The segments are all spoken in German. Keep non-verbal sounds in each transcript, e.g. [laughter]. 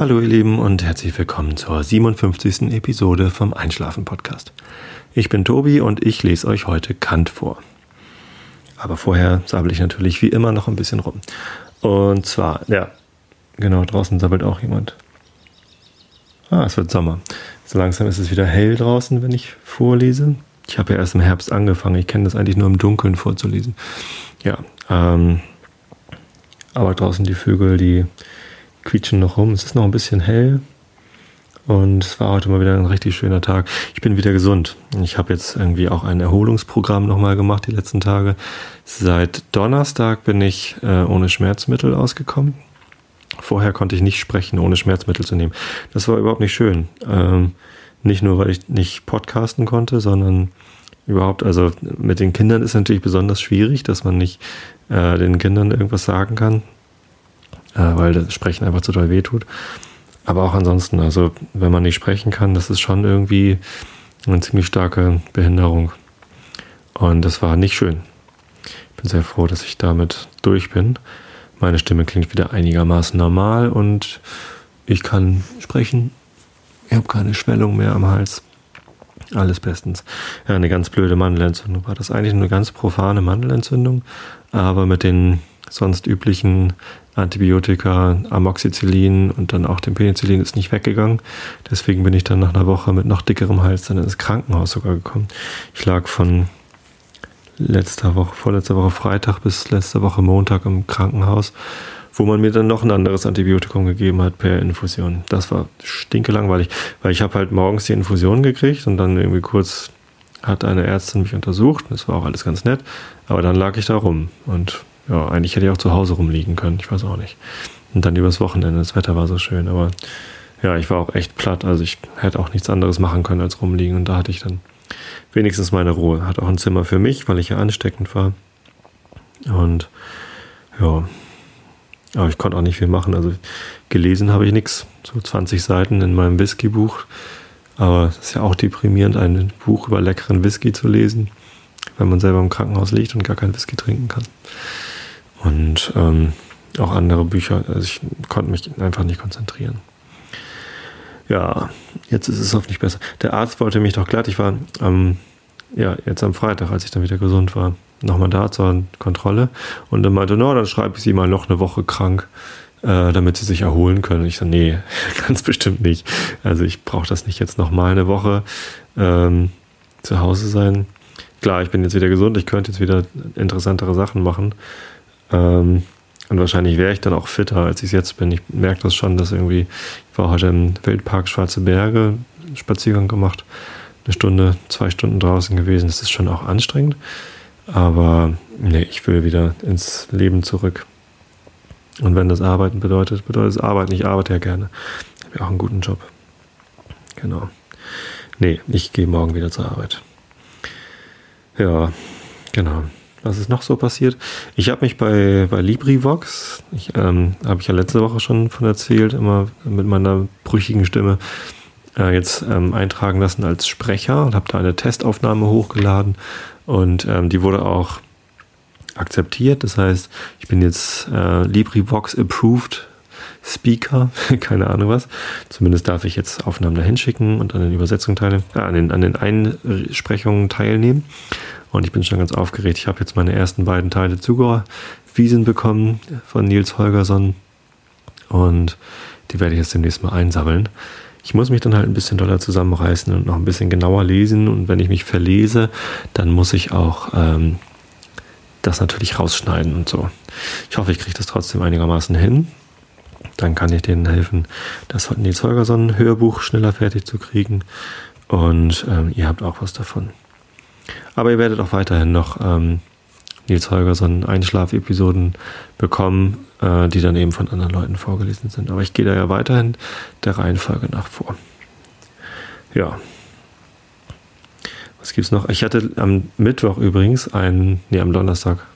Hallo ihr Lieben und herzlich willkommen zur 57. Episode vom Einschlafen Podcast. Ich bin Tobi und ich lese euch heute Kant vor. Aber vorher sabbel ich natürlich wie immer noch ein bisschen rum. Und zwar, ja, genau, draußen sabbelt auch jemand. Ah, es wird Sommer. So langsam ist es wieder hell draußen, wenn ich vorlese. Ich habe ja erst im Herbst angefangen. Ich kenne das eigentlich nur im Dunkeln vorzulesen. Ja, ähm, aber draußen die Vögel, die quietschen noch rum. Es ist noch ein bisschen hell. Und es war heute mal wieder ein richtig schöner Tag. Ich bin wieder gesund. Ich habe jetzt irgendwie auch ein Erholungsprogramm nochmal gemacht die letzten Tage. Seit Donnerstag bin ich äh, ohne Schmerzmittel ausgekommen. Vorher konnte ich nicht sprechen, ohne Schmerzmittel zu nehmen. Das war überhaupt nicht schön. Ähm, nicht nur, weil ich nicht podcasten konnte, sondern überhaupt, also mit den Kindern ist natürlich besonders schwierig, dass man nicht äh, den Kindern irgendwas sagen kann, weil das Sprechen einfach zu doll wehtut. Aber auch ansonsten, also wenn man nicht sprechen kann, das ist schon irgendwie eine ziemlich starke Behinderung. Und das war nicht schön. Ich bin sehr froh, dass ich damit durch bin. Meine Stimme klingt wieder einigermaßen normal und ich kann sprechen. Ich habe keine Schwellung mehr am Hals. Alles bestens. Ja, eine ganz blöde Mandelentzündung war das eigentlich eine ganz profane Mandelentzündung, aber mit den sonst üblichen Antibiotika, Amoxicillin und dann auch dem Penicillin ist nicht weggegangen. Deswegen bin ich dann nach einer Woche mit noch dickerem Hals dann ins Krankenhaus sogar gekommen. Ich lag von letzter Woche, vorletzter Woche Freitag bis letzte Woche Montag im Krankenhaus, wo man mir dann noch ein anderes Antibiotikum gegeben hat per Infusion. Das war stinke langweilig, weil ich habe halt morgens die Infusion gekriegt und dann irgendwie kurz hat eine Ärztin mich untersucht. Das war auch alles ganz nett. Aber dann lag ich da rum und ja, eigentlich hätte ich auch zu Hause rumliegen können. Ich weiß auch nicht. Und dann übers Wochenende. Das Wetter war so schön. Aber ja, ich war auch echt platt. Also ich hätte auch nichts anderes machen können als rumliegen. Und da hatte ich dann wenigstens meine Ruhe. Hat auch ein Zimmer für mich, weil ich ja ansteckend war. Und ja, aber ich konnte auch nicht viel machen. Also gelesen habe ich nichts. So 20 Seiten in meinem Whisky-Buch. Aber es ist ja auch deprimierend, ein Buch über leckeren Whisky zu lesen, wenn man selber im Krankenhaus liegt und gar keinen Whisky trinken kann. Und ähm, auch andere Bücher. Also ich konnte mich einfach nicht konzentrieren. Ja, jetzt ist es hoffentlich besser. Der Arzt wollte mich doch glatt. Ich war ähm, ja, jetzt am Freitag, als ich dann wieder gesund war, nochmal da zur Kontrolle. Und dann meinte, no, dann schreibe ich sie mal noch eine Woche krank, äh, damit sie sich erholen können. Und ich so, nee, [laughs] ganz bestimmt nicht. Also ich brauche das nicht jetzt nochmal eine Woche ähm, zu Hause sein. Klar, ich bin jetzt wieder gesund, ich könnte jetzt wieder interessantere Sachen machen. Ähm, und wahrscheinlich wäre ich dann auch fitter, als ich es jetzt bin. Ich merke das schon, dass irgendwie, ich war heute im Wildpark Schwarze Berge, Spaziergang gemacht, eine Stunde, zwei Stunden draußen gewesen. Das ist schon auch anstrengend. Aber nee, ich will wieder ins Leben zurück. Und wenn das Arbeiten bedeutet, bedeutet es Arbeiten. Ich arbeite ja gerne. Ich habe ja auch einen guten Job. Genau. Nee, ich gehe morgen wieder zur Arbeit. Ja, genau. Was ist noch so passiert? Ich habe mich bei, bei LibriVox, ich, ähm, habe ich ja letzte Woche schon von erzählt, immer mit meiner brüchigen Stimme, äh, jetzt ähm, eintragen lassen als Sprecher und habe da eine Testaufnahme hochgeladen und ähm, die wurde auch akzeptiert. Das heißt, ich bin jetzt äh, LibriVox approved Speaker, [laughs] keine Ahnung was. Zumindest darf ich jetzt Aufnahmen dahin schicken und an den Übersetzungen teilnehmen, äh, an, den, an den Einsprechungen teilnehmen. Und ich bin schon ganz aufgeregt. Ich habe jetzt meine ersten beiden Teile zugewiesen bekommen von Nils Holgersson. Und die werde ich jetzt demnächst mal einsammeln. Ich muss mich dann halt ein bisschen doller zusammenreißen und noch ein bisschen genauer lesen. Und wenn ich mich verlese, dann muss ich auch ähm, das natürlich rausschneiden und so. Ich hoffe, ich kriege das trotzdem einigermaßen hin. Dann kann ich denen helfen, das Nils Holgersson Hörbuch schneller fertig zu kriegen. Und ähm, ihr habt auch was davon. Aber ihr werdet auch weiterhin noch ähm, Nils Holgersson Einschlaf-Episoden bekommen, äh, die dann eben von anderen Leuten vorgelesen sind. Aber ich gehe da ja weiterhin der Reihenfolge nach vor. Ja. Was gibt's noch? Ich hatte am Mittwoch übrigens einen, nee, am Donnerstag,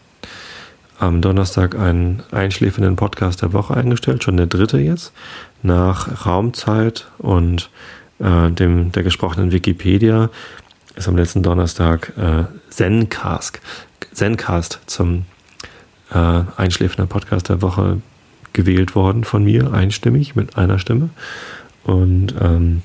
am Donnerstag einen einschläfenden Podcast der Woche eingestellt, schon der dritte jetzt, nach Raumzeit und äh, dem der gesprochenen Wikipedia ist am letzten Donnerstag äh, Zencast, Zencast zum äh, einschläfenden Podcast der Woche gewählt worden von mir, einstimmig, mit einer Stimme. Und ähm,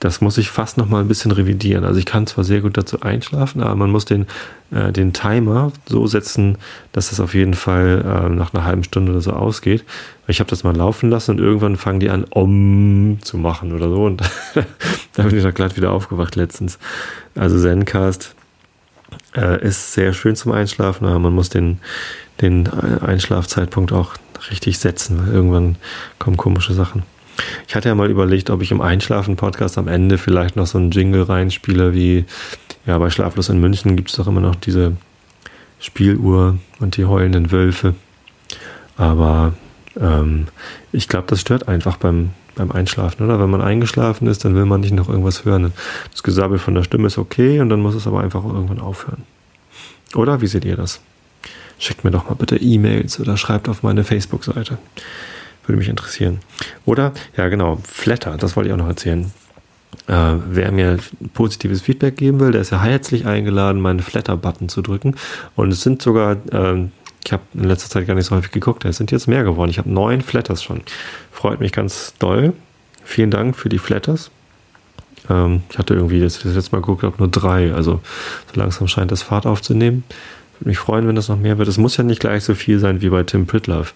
das muss ich fast noch mal ein bisschen revidieren. Also ich kann zwar sehr gut dazu einschlafen, aber man muss den, äh, den Timer so setzen, dass es auf jeden Fall äh, nach einer halben Stunde oder so ausgeht. Ich habe das mal laufen lassen und irgendwann fangen die an, om zu machen oder so. Und [laughs] da bin ich doch glatt wieder aufgewacht letztens. Also Zencast äh, ist sehr schön zum Einschlafen, aber man muss den, den Einschlafzeitpunkt auch richtig setzen, weil irgendwann kommen komische Sachen. Ich hatte ja mal überlegt, ob ich im Einschlafen-Podcast am Ende vielleicht noch so einen Jingle reinspiele, wie ja, bei Schlaflos in München gibt es doch immer noch diese Spieluhr und die heulenden Wölfe. Aber ähm, ich glaube, das stört einfach beim, beim Einschlafen, oder? Wenn man eingeschlafen ist, dann will man nicht noch irgendwas hören. Das Gesabbel von der Stimme ist okay und dann muss es aber einfach irgendwann aufhören. Oder wie seht ihr das? Schickt mir doch mal bitte E-Mails oder schreibt auf meine Facebook-Seite. Würde mich interessieren. Oder, ja genau, Flatter, das wollte ich auch noch erzählen. Äh, wer mir positives Feedback geben will, der ist ja herzlich eingeladen, meinen Flatter-Button zu drücken. Und es sind sogar, äh, ich habe in letzter Zeit gar nicht so häufig geguckt, es sind jetzt mehr geworden. Ich habe neun Flatters schon. Freut mich ganz doll. Vielen Dank für die Flatters. Ähm, ich hatte irgendwie, das, das letzte Mal geguckt habe, nur drei. Also so langsam scheint das Fahrt aufzunehmen. Würde mich freuen, wenn das noch mehr wird. Es muss ja nicht gleich so viel sein wie bei Tim Pritlove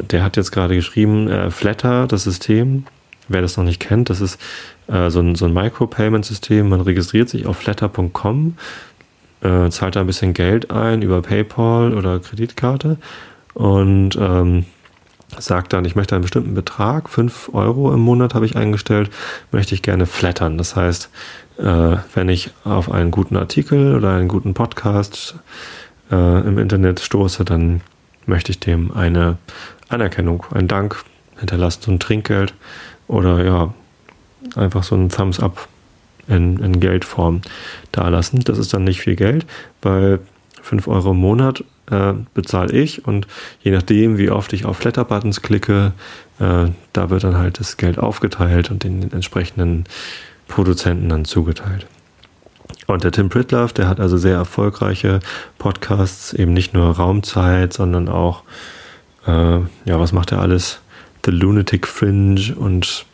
der hat jetzt gerade geschrieben, äh, Flatter, das System, wer das noch nicht kennt, das ist äh, so ein, so ein Micropayment-System. Man registriert sich auf flatter.com, äh, zahlt da ein bisschen Geld ein über PayPal oder Kreditkarte und ähm, sagt dann, ich möchte einen bestimmten Betrag, 5 Euro im Monat habe ich eingestellt, möchte ich gerne flattern. Das heißt, äh, wenn ich auf einen guten Artikel oder einen guten Podcast äh, im Internet stoße, dann möchte ich dem eine Anerkennung, einen Dank hinterlassen, so ein Trinkgeld oder ja, einfach so ein Thumbs up in, in Geldform dalassen. Das ist dann nicht viel Geld, weil 5 Euro im Monat äh, bezahle ich und je nachdem, wie oft ich auf Flatter-Buttons klicke, äh, da wird dann halt das Geld aufgeteilt und den, den entsprechenden Produzenten dann zugeteilt. Und der Tim Pritlove, der hat also sehr erfolgreiche Podcasts, eben nicht nur Raumzeit, sondern auch äh, ja, was macht er alles? The Lunatic Fringe und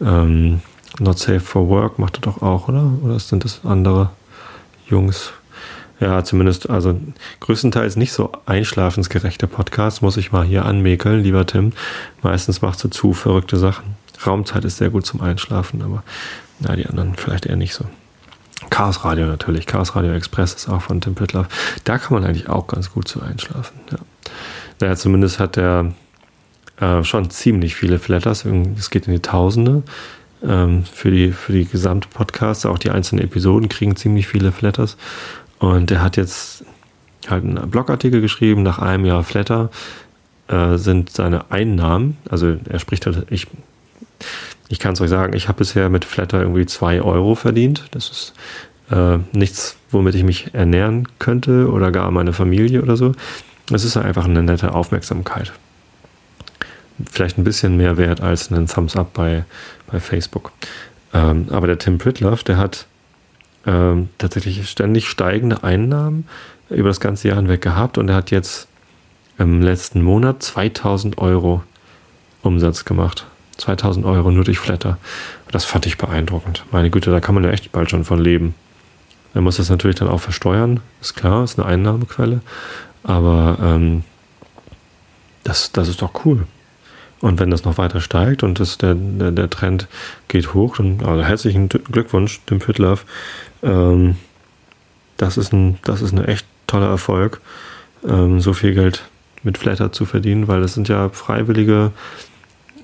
ähm, Not Safe for Work macht er doch auch, oder? Oder sind das andere Jungs? Ja, zumindest, also größtenteils nicht so einschlafensgerechte Podcasts, muss ich mal hier anmäkeln, lieber Tim. Meistens machst du zu verrückte Sachen. Raumzeit ist sehr gut zum Einschlafen, aber na, die anderen vielleicht eher nicht so. Chaos Radio natürlich. Chaos Radio Express ist auch von Tim Pritloff. Da kann man eigentlich auch ganz gut zu einschlafen. Ja. Naja, zumindest hat er äh, schon ziemlich viele Flatters. Es geht in die Tausende. Ähm, für die, für die gesamte Podcasts, auch die einzelnen Episoden kriegen ziemlich viele Flatters. Und er hat jetzt halt einen Blogartikel geschrieben, nach einem Jahr Flatter äh, sind seine Einnahmen, also er spricht halt, ich, ich kann es euch sagen, ich habe bisher mit Flatter irgendwie zwei Euro verdient. Das ist äh, nichts, womit ich mich ernähren könnte oder gar meine Familie oder so. Es ist einfach eine nette Aufmerksamkeit. Vielleicht ein bisschen mehr wert als einen Thumbs Up bei, bei Facebook. Ähm, aber der Tim Pritlove, der hat ähm, tatsächlich ständig steigende Einnahmen über das ganze Jahr hinweg gehabt und er hat jetzt im letzten Monat 2000 Euro Umsatz gemacht. 2000 Euro nur durch Flatter. Das fand ich beeindruckend. Meine Güte, da kann man ja echt bald schon von leben. Er muss das natürlich dann auch versteuern, ist klar, ist eine Einnahmequelle. Aber ähm, das, das ist doch cool. Und wenn das noch weiter steigt und das, der, der, der Trend geht hoch, dann also herzlichen Glückwunsch, Tim Pütlaff. Ähm, das, ist ein, das ist ein echt toller Erfolg, ähm, so viel Geld mit Flatter zu verdienen, weil das sind ja freiwillige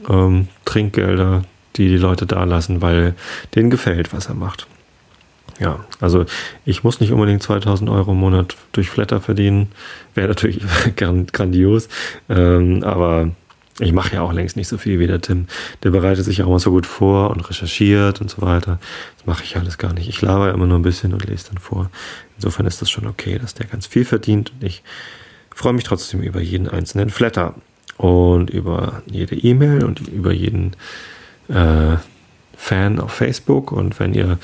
ähm, Trinkgelder, die die Leute da lassen, weil denen gefällt, was er macht. Ja, also ich muss nicht unbedingt 2000 Euro im Monat durch Flatter verdienen. Wäre natürlich [laughs] grandios. Ähm, aber ich mache ja auch längst nicht so viel wie der Tim. Der bereitet sich auch immer so gut vor und recherchiert und so weiter. Das mache ich alles gar nicht. Ich laber immer nur ein bisschen und lese dann vor. Insofern ist das schon okay, dass der ganz viel verdient. Und ich freue mich trotzdem über jeden einzelnen Flatter und über jede E-Mail und über jeden äh, Fan auf Facebook. Und wenn ihr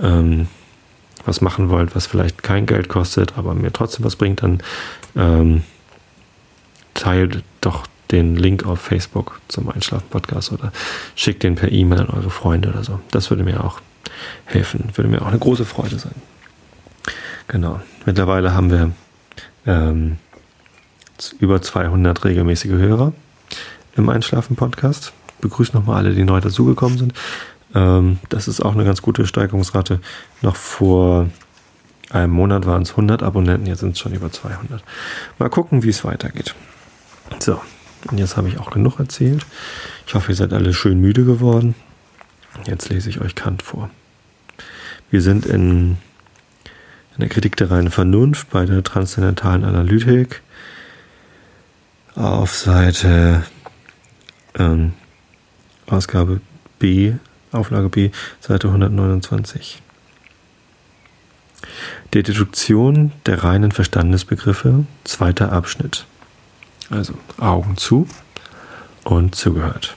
ähm, was machen wollt, was vielleicht kein Geld kostet, aber mir trotzdem was bringt, dann ähm, teilt doch den Link auf Facebook zum Einschlafen-Podcast oder schickt den per E-Mail an eure Freunde oder so. Das würde mir auch helfen, würde mir auch eine große Freude sein. Genau. Mittlerweile haben wir ähm, über 200 regelmäßige Hörer im Einschlafen-Podcast. Begrüße nochmal alle, die neu dazugekommen sind. Ähm, das ist auch eine ganz gute Steigerungsrate. Noch vor einem Monat waren es 100 Abonnenten, jetzt sind es schon über 200. Mal gucken, wie es weitergeht. So, und jetzt habe ich auch genug erzählt. Ich hoffe, ihr seid alle schön müde geworden. Jetzt lese ich euch Kant vor. Wir sind in, in der Kritik der reinen Vernunft bei der transzendentalen Analytik auf Seite ähm, Ausgabe B, Auflage B, Seite 129. Die Deduktion der reinen Verstandesbegriffe, zweiter Abschnitt. Also Augen zu und zugehört.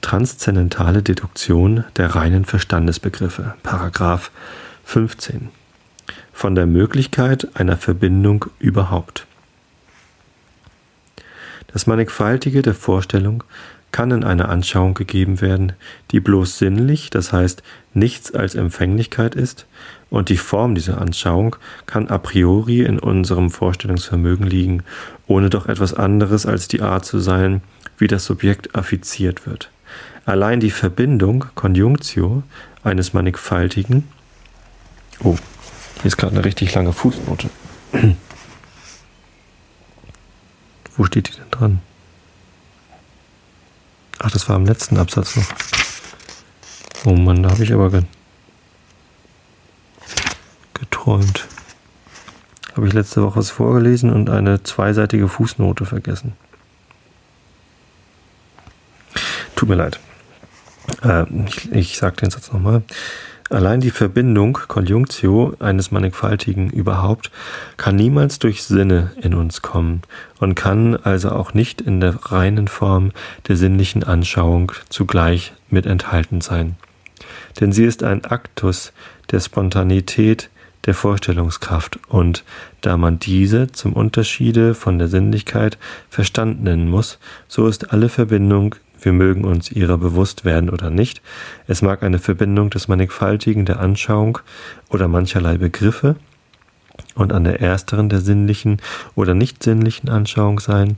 Transzendentale Deduktion der reinen Verstandesbegriffe, Paragraph 15. Von der Möglichkeit einer Verbindung überhaupt. Das Mannigfaltige der Vorstellung kann in einer Anschauung gegeben werden, die bloß sinnlich, das heißt nichts als Empfänglichkeit ist, und die Form dieser Anschauung kann a priori in unserem Vorstellungsvermögen liegen, ohne doch etwas anderes als die Art zu sein, wie das Subjekt affiziert wird. Allein die Verbindung, Conjunctio, eines mannigfaltigen. Oh, hier ist gerade eine richtig lange Fußnote. [clears throat] Wo steht die denn dran? Ach, das war im letzten Absatz noch. Oh Mann, da habe ich aber ge geträumt. Habe ich letzte Woche was vorgelesen und eine zweiseitige Fußnote vergessen. Tut mir leid. Äh, ich, ich sage den Satz nochmal. Allein die Verbindung, Conjunctio eines Mannigfaltigen überhaupt, kann niemals durch Sinne in uns kommen und kann also auch nicht in der reinen Form der sinnlichen Anschauung zugleich mit enthalten sein. Denn sie ist ein Aktus der Spontanität, der Vorstellungskraft und da man diese zum Unterschiede von der Sinnlichkeit Verstand nennen muss, so ist alle Verbindung wir mögen uns ihrer bewusst werden oder nicht. Es mag eine Verbindung des Mannigfaltigen der Anschauung oder mancherlei Begriffe und an der ersteren der sinnlichen oder nicht sinnlichen Anschauung sein,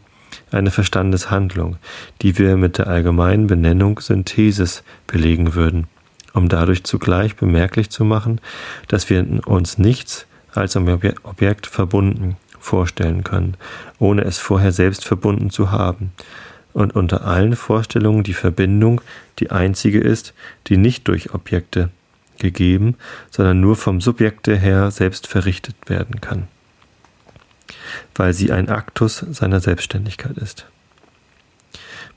eine Verstandeshandlung, die wir mit der allgemeinen Benennung Synthesis belegen würden, um dadurch zugleich bemerklich zu machen, dass wir uns nichts als am Objekt verbunden vorstellen können, ohne es vorher selbst verbunden zu haben, und unter allen Vorstellungen die Verbindung die einzige ist, die nicht durch Objekte gegeben, sondern nur vom Subjekte her selbst verrichtet werden kann, weil sie ein Aktus seiner Selbstständigkeit ist.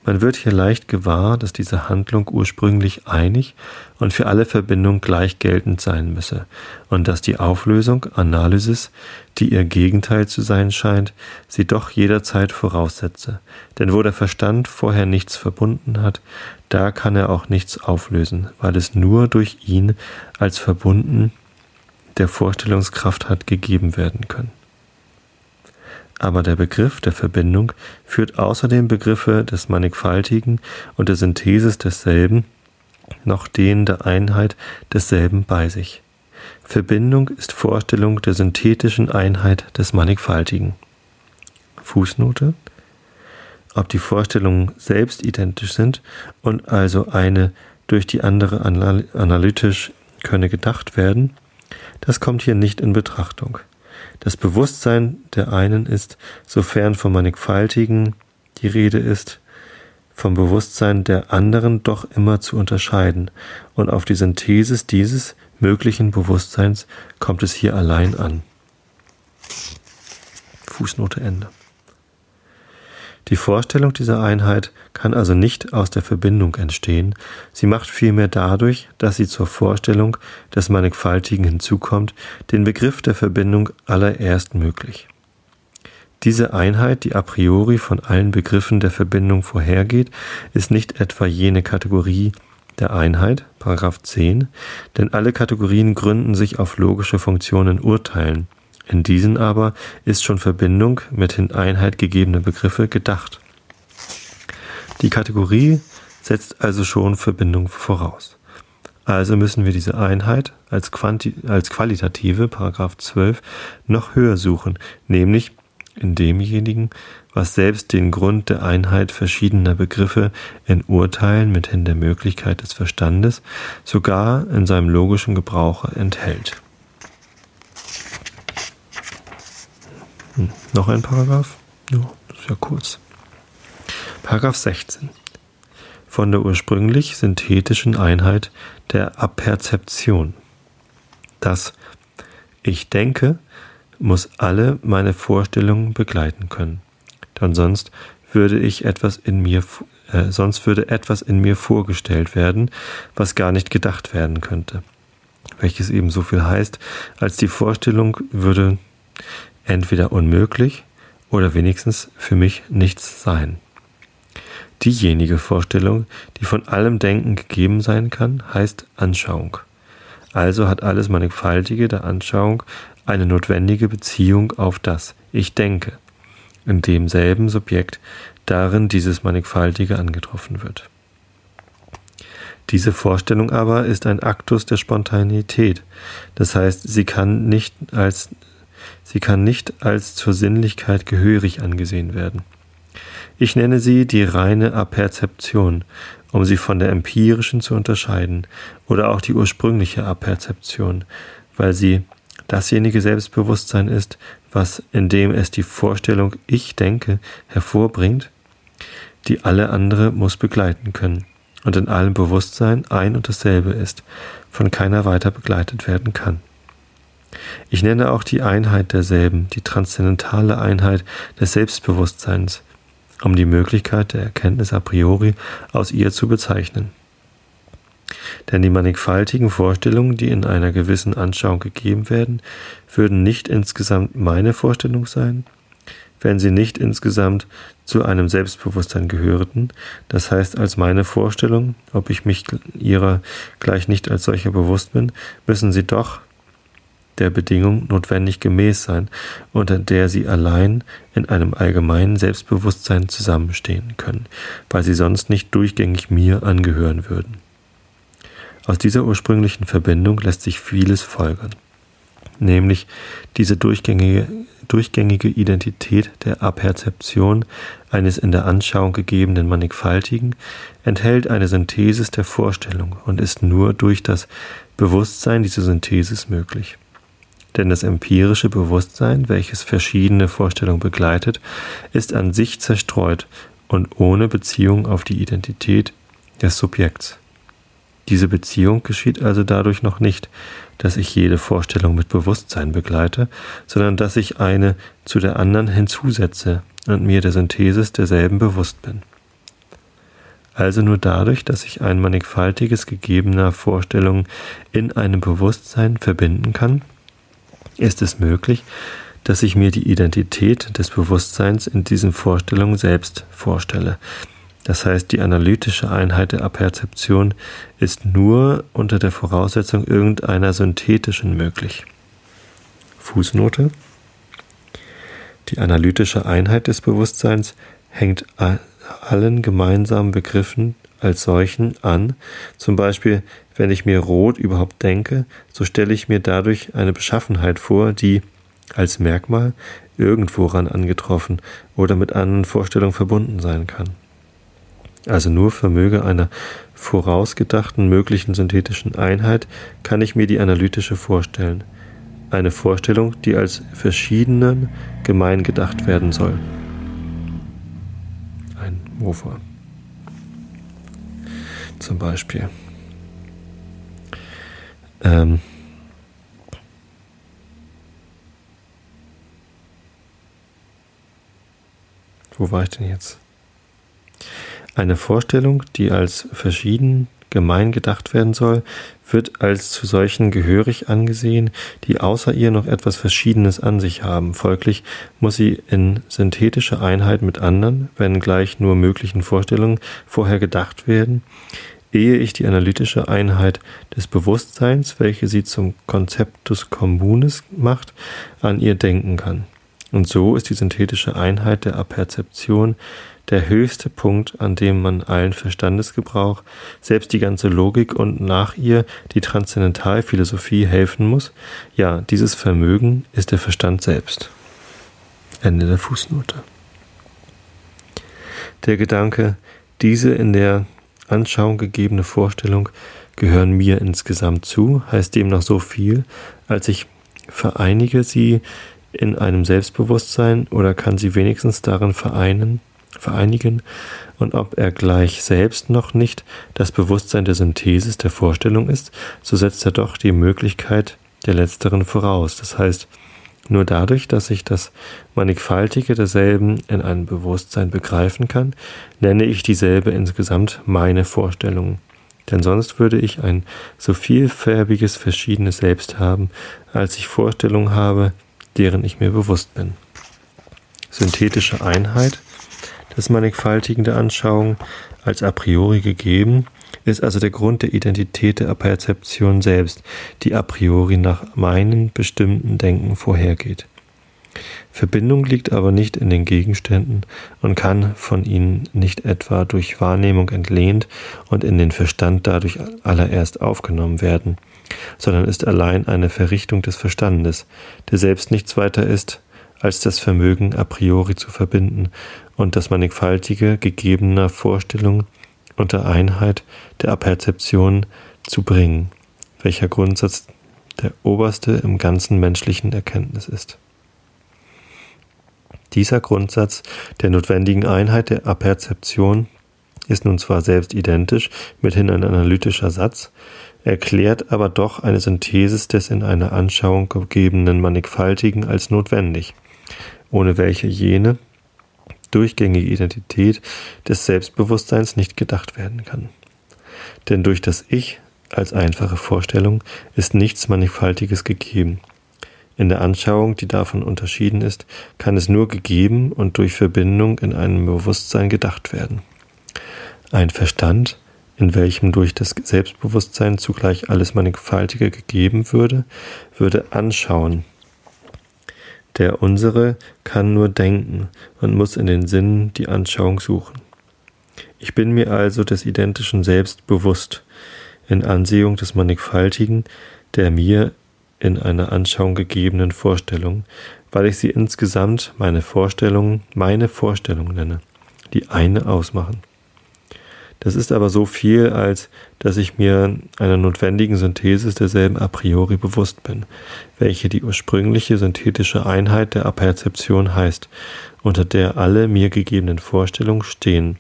Man wird hier leicht gewahr, dass diese Handlung ursprünglich einig und für alle Verbindungen gleich geltend sein müsse und dass die Auflösung, Analysis, die ihr Gegenteil zu sein scheint, sie doch jederzeit voraussetze. Denn wo der Verstand vorher nichts verbunden hat, da kann er auch nichts auflösen, weil es nur durch ihn als verbunden der Vorstellungskraft hat gegeben werden können aber der Begriff der Verbindung führt außer dem Begriffe des Mannigfaltigen und der Synthesis desselben noch den der Einheit desselben bei sich. Verbindung ist Vorstellung der synthetischen Einheit des Mannigfaltigen. Fußnote ob die Vorstellungen selbst identisch sind und also eine durch die andere analytisch könne gedacht werden, das kommt hier nicht in Betrachtung. Das Bewusstsein der einen ist, sofern vom Mannigfaltigen die Rede ist, vom Bewusstsein der anderen doch immer zu unterscheiden, und auf die Synthesis dieses möglichen Bewusstseins kommt es hier allein an. Fußnote Ende. Die Vorstellung dieser Einheit kann also nicht aus der Verbindung entstehen, sie macht vielmehr dadurch, dass sie zur Vorstellung des Mannigfaltigen hinzukommt, den Begriff der Verbindung allererst möglich. Diese Einheit, die a priori von allen Begriffen der Verbindung vorhergeht, ist nicht etwa jene Kategorie der Einheit, Paragraph 10, denn alle Kategorien gründen sich auf logische Funktionen Urteilen, In diesen aber ist schon Verbindung mit in Einheit gegebener Begriffe gedacht. Die Kategorie setzt also schon Verbindung voraus. Also müssen wir diese Einheit als, Quanti als qualitative, Paragraph 12, noch höher suchen, nämlich in demjenigen, was selbst den Grund der Einheit verschiedener Begriffe in Urteilen mithin der Möglichkeit des Verstandes sogar in seinem logischen Gebrauche enthält. Hm, noch ein Paragraph? Ja, das ist ja kurz. Paragraph 16. Von der ursprünglich synthetischen Einheit der Aperzeption. Das Ich denke muss alle meine Vorstellungen begleiten können. Denn sonst würde ich etwas in mir, äh, sonst würde etwas in mir vorgestellt werden, was gar nicht gedacht werden könnte. Welches eben so viel heißt, als die Vorstellung würde entweder unmöglich oder wenigstens für mich nichts sein. Diejenige Vorstellung, die von allem Denken gegeben sein kann, heißt Anschauung. Also hat alles Mannigfaltige der Anschauung eine notwendige Beziehung auf das Ich denke, in demselben Subjekt, darin dieses Mannigfaltige angetroffen wird. Diese Vorstellung aber ist ein Aktus der Spontaneität, das heißt, sie kann nicht als sie kann nicht als zur Sinnlichkeit gehörig angesehen werden. Ich nenne sie die reine Aperzeption, um sie von der empirischen zu unterscheiden, oder auch die ursprüngliche Aperzeption, weil sie dasjenige Selbstbewusstsein ist, was, indem es die Vorstellung Ich denke hervorbringt, die alle andere muss begleiten können und in allem Bewusstsein ein und dasselbe ist, von keiner weiter begleitet werden kann. Ich nenne auch die Einheit derselben, die transzendentale Einheit des Selbstbewusstseins, um die Möglichkeit der Erkenntnis a priori aus ihr zu bezeichnen. Denn die mannigfaltigen Vorstellungen, die in einer gewissen Anschauung gegeben werden, würden nicht insgesamt meine Vorstellung sein, wenn sie nicht insgesamt zu einem Selbstbewusstsein gehörten, das heißt als meine Vorstellung, ob ich mich ihrer gleich nicht als solcher bewusst bin, müssen sie doch der Bedingung notwendig gemäß sein, unter der sie allein in einem allgemeinen Selbstbewusstsein zusammenstehen können, weil sie sonst nicht durchgängig mir angehören würden. Aus dieser ursprünglichen Verbindung lässt sich vieles folgern, nämlich diese durchgängige, durchgängige Identität der Aperzeption eines in der Anschauung gegebenen Mannigfaltigen enthält eine Synthesis der Vorstellung und ist nur durch das Bewusstsein dieser Synthesis möglich. Denn das empirische Bewusstsein, welches verschiedene Vorstellungen begleitet, ist an sich zerstreut und ohne Beziehung auf die Identität des Subjekts. Diese Beziehung geschieht also dadurch noch nicht, dass ich jede Vorstellung mit Bewusstsein begleite, sondern dass ich eine zu der anderen hinzusetze und mir der Synthesis derselben bewusst bin. Also nur dadurch, dass ich ein mannigfaltiges gegebener Vorstellungen in einem Bewusstsein verbinden kann, ist es möglich, dass ich mir die Identität des Bewusstseins in diesen Vorstellungen selbst vorstelle, das heißt, die analytische Einheit der Aperzeption ist nur unter der Voraussetzung irgendeiner synthetischen möglich. Fußnote. Die analytische Einheit des Bewusstseins hängt allen gemeinsamen Begriffen als solchen an. Zum Beispiel, wenn ich mir rot überhaupt denke, so stelle ich mir dadurch eine Beschaffenheit vor, die als Merkmal irgendworan angetroffen oder mit anderen Vorstellungen verbunden sein kann also nur vermöge einer vorausgedachten möglichen synthetischen Einheit, kann ich mir die analytische vorstellen. Eine Vorstellung, die als verschiedenen gemein gedacht werden soll. Ein Mofa. Zum Beispiel. Ähm, wo war ich denn jetzt? Eine Vorstellung, die als verschieden gemein gedacht werden soll, wird als zu solchen gehörig angesehen, die außer ihr noch etwas Verschiedenes an sich haben. Folglich muss sie in synthetischer Einheit mit anderen, wenn gleich nur möglichen Vorstellungen vorher gedacht werden, ehe ich die analytische Einheit des Bewusstseins, welche sie zum Konzeptus communis macht, an ihr denken kann. Und so ist die synthetische Einheit der Aperzeption der höchste Punkt, an dem man allen Verstandesgebrauch, selbst die ganze Logik und nach ihr die Transzendentalphilosophie helfen muss. Ja, dieses Vermögen ist der Verstand selbst. Ende der Fußnote. Der Gedanke, diese in der Anschauung gegebene Vorstellung gehören mir insgesamt zu, heißt demnach so viel, als ich vereinige sie in einem Selbstbewusstsein oder kann sie wenigstens darin vereinen, vereinigen und ob er gleich selbst noch nicht das Bewusstsein der Synthesis der Vorstellung ist, so setzt er doch die Möglichkeit der letzteren voraus. Das heißt, nur dadurch, dass ich das Mannigfaltige derselben in einem Bewusstsein begreifen kann, nenne ich dieselbe insgesamt meine Vorstellung. Denn sonst würde ich ein so vielfärbiges, verschiedenes Selbst haben, als ich Vorstellungen habe, deren ich mir bewusst bin. Synthetische Einheit des Mannigfaltigen der Anschauung als a priori gegeben, ist also der Grund der Identität der Perzeption selbst, die a priori nach meinen bestimmten Denken vorhergeht. Verbindung liegt aber nicht in den Gegenständen und kann von ihnen nicht etwa durch Wahrnehmung entlehnt und in den Verstand dadurch allererst aufgenommen werden, sondern ist allein eine Verrichtung des Verstandes, der selbst nichts weiter ist als das Vermögen a priori zu verbinden und das mannigfaltige gegebener Vorstellung unter Einheit der Aperzeption zu bringen, welcher Grundsatz der oberste im ganzen menschlichen Erkenntnis ist. Dieser Grundsatz der notwendigen Einheit der Aperzeption ist nun zwar selbst identisch, mithin ein analytischer Satz, erklärt aber doch eine Synthesis des in einer Anschauung gegebenen Mannigfaltigen als notwendig, ohne welche jene durchgängige Identität des Selbstbewusstseins nicht gedacht werden kann. Denn durch das Ich als einfache Vorstellung ist nichts Mannigfaltiges gegeben. In der Anschauung, die davon unterschieden ist, kann es nur gegeben und durch Verbindung in einem Bewusstsein gedacht werden. Ein Verstand, in welchem durch das Selbstbewusstsein zugleich alles Mannigfaltige gegeben würde, würde anschauen, der unsere kann nur denken und muss in den Sinnen die Anschauung suchen. Ich bin mir also des identischen Selbst bewusst, in Ansehung des Mannigfaltigen, der mir in einer Anschauung gegebenen Vorstellung, weil ich sie insgesamt meine Vorstellungen, meine Vorstellung nenne, die eine ausmachen. Das ist aber so viel, als dass ich mir einer notwendigen Synthesis derselben a priori bewusst bin, welche die ursprüngliche synthetische Einheit der Aperzeption heißt, unter der alle mir gegebenen Vorstellungen stehen,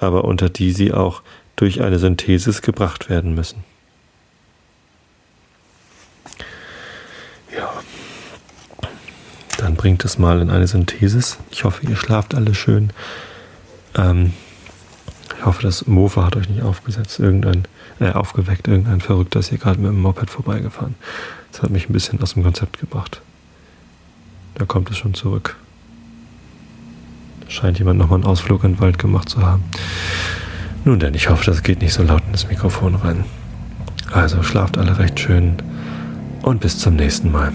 aber unter die sie auch durch eine Synthesis gebracht werden müssen. Ja, dann bringt es mal in eine Synthesis. Ich hoffe, ihr schlaft alle schön. Ähm, ich hoffe, das Mofa hat euch nicht aufgesetzt, irgendein, äh, aufgeweckt, irgendein Verrückter ist hier gerade mit dem Moped vorbeigefahren. Das hat mich ein bisschen aus dem Konzept gebracht. Da kommt es schon zurück. Da scheint jemand nochmal einen Ausflug in den Wald gemacht zu haben. Nun denn, ich hoffe, das geht nicht so laut in das Mikrofon rein. Also schlaft alle recht schön und bis zum nächsten Mal.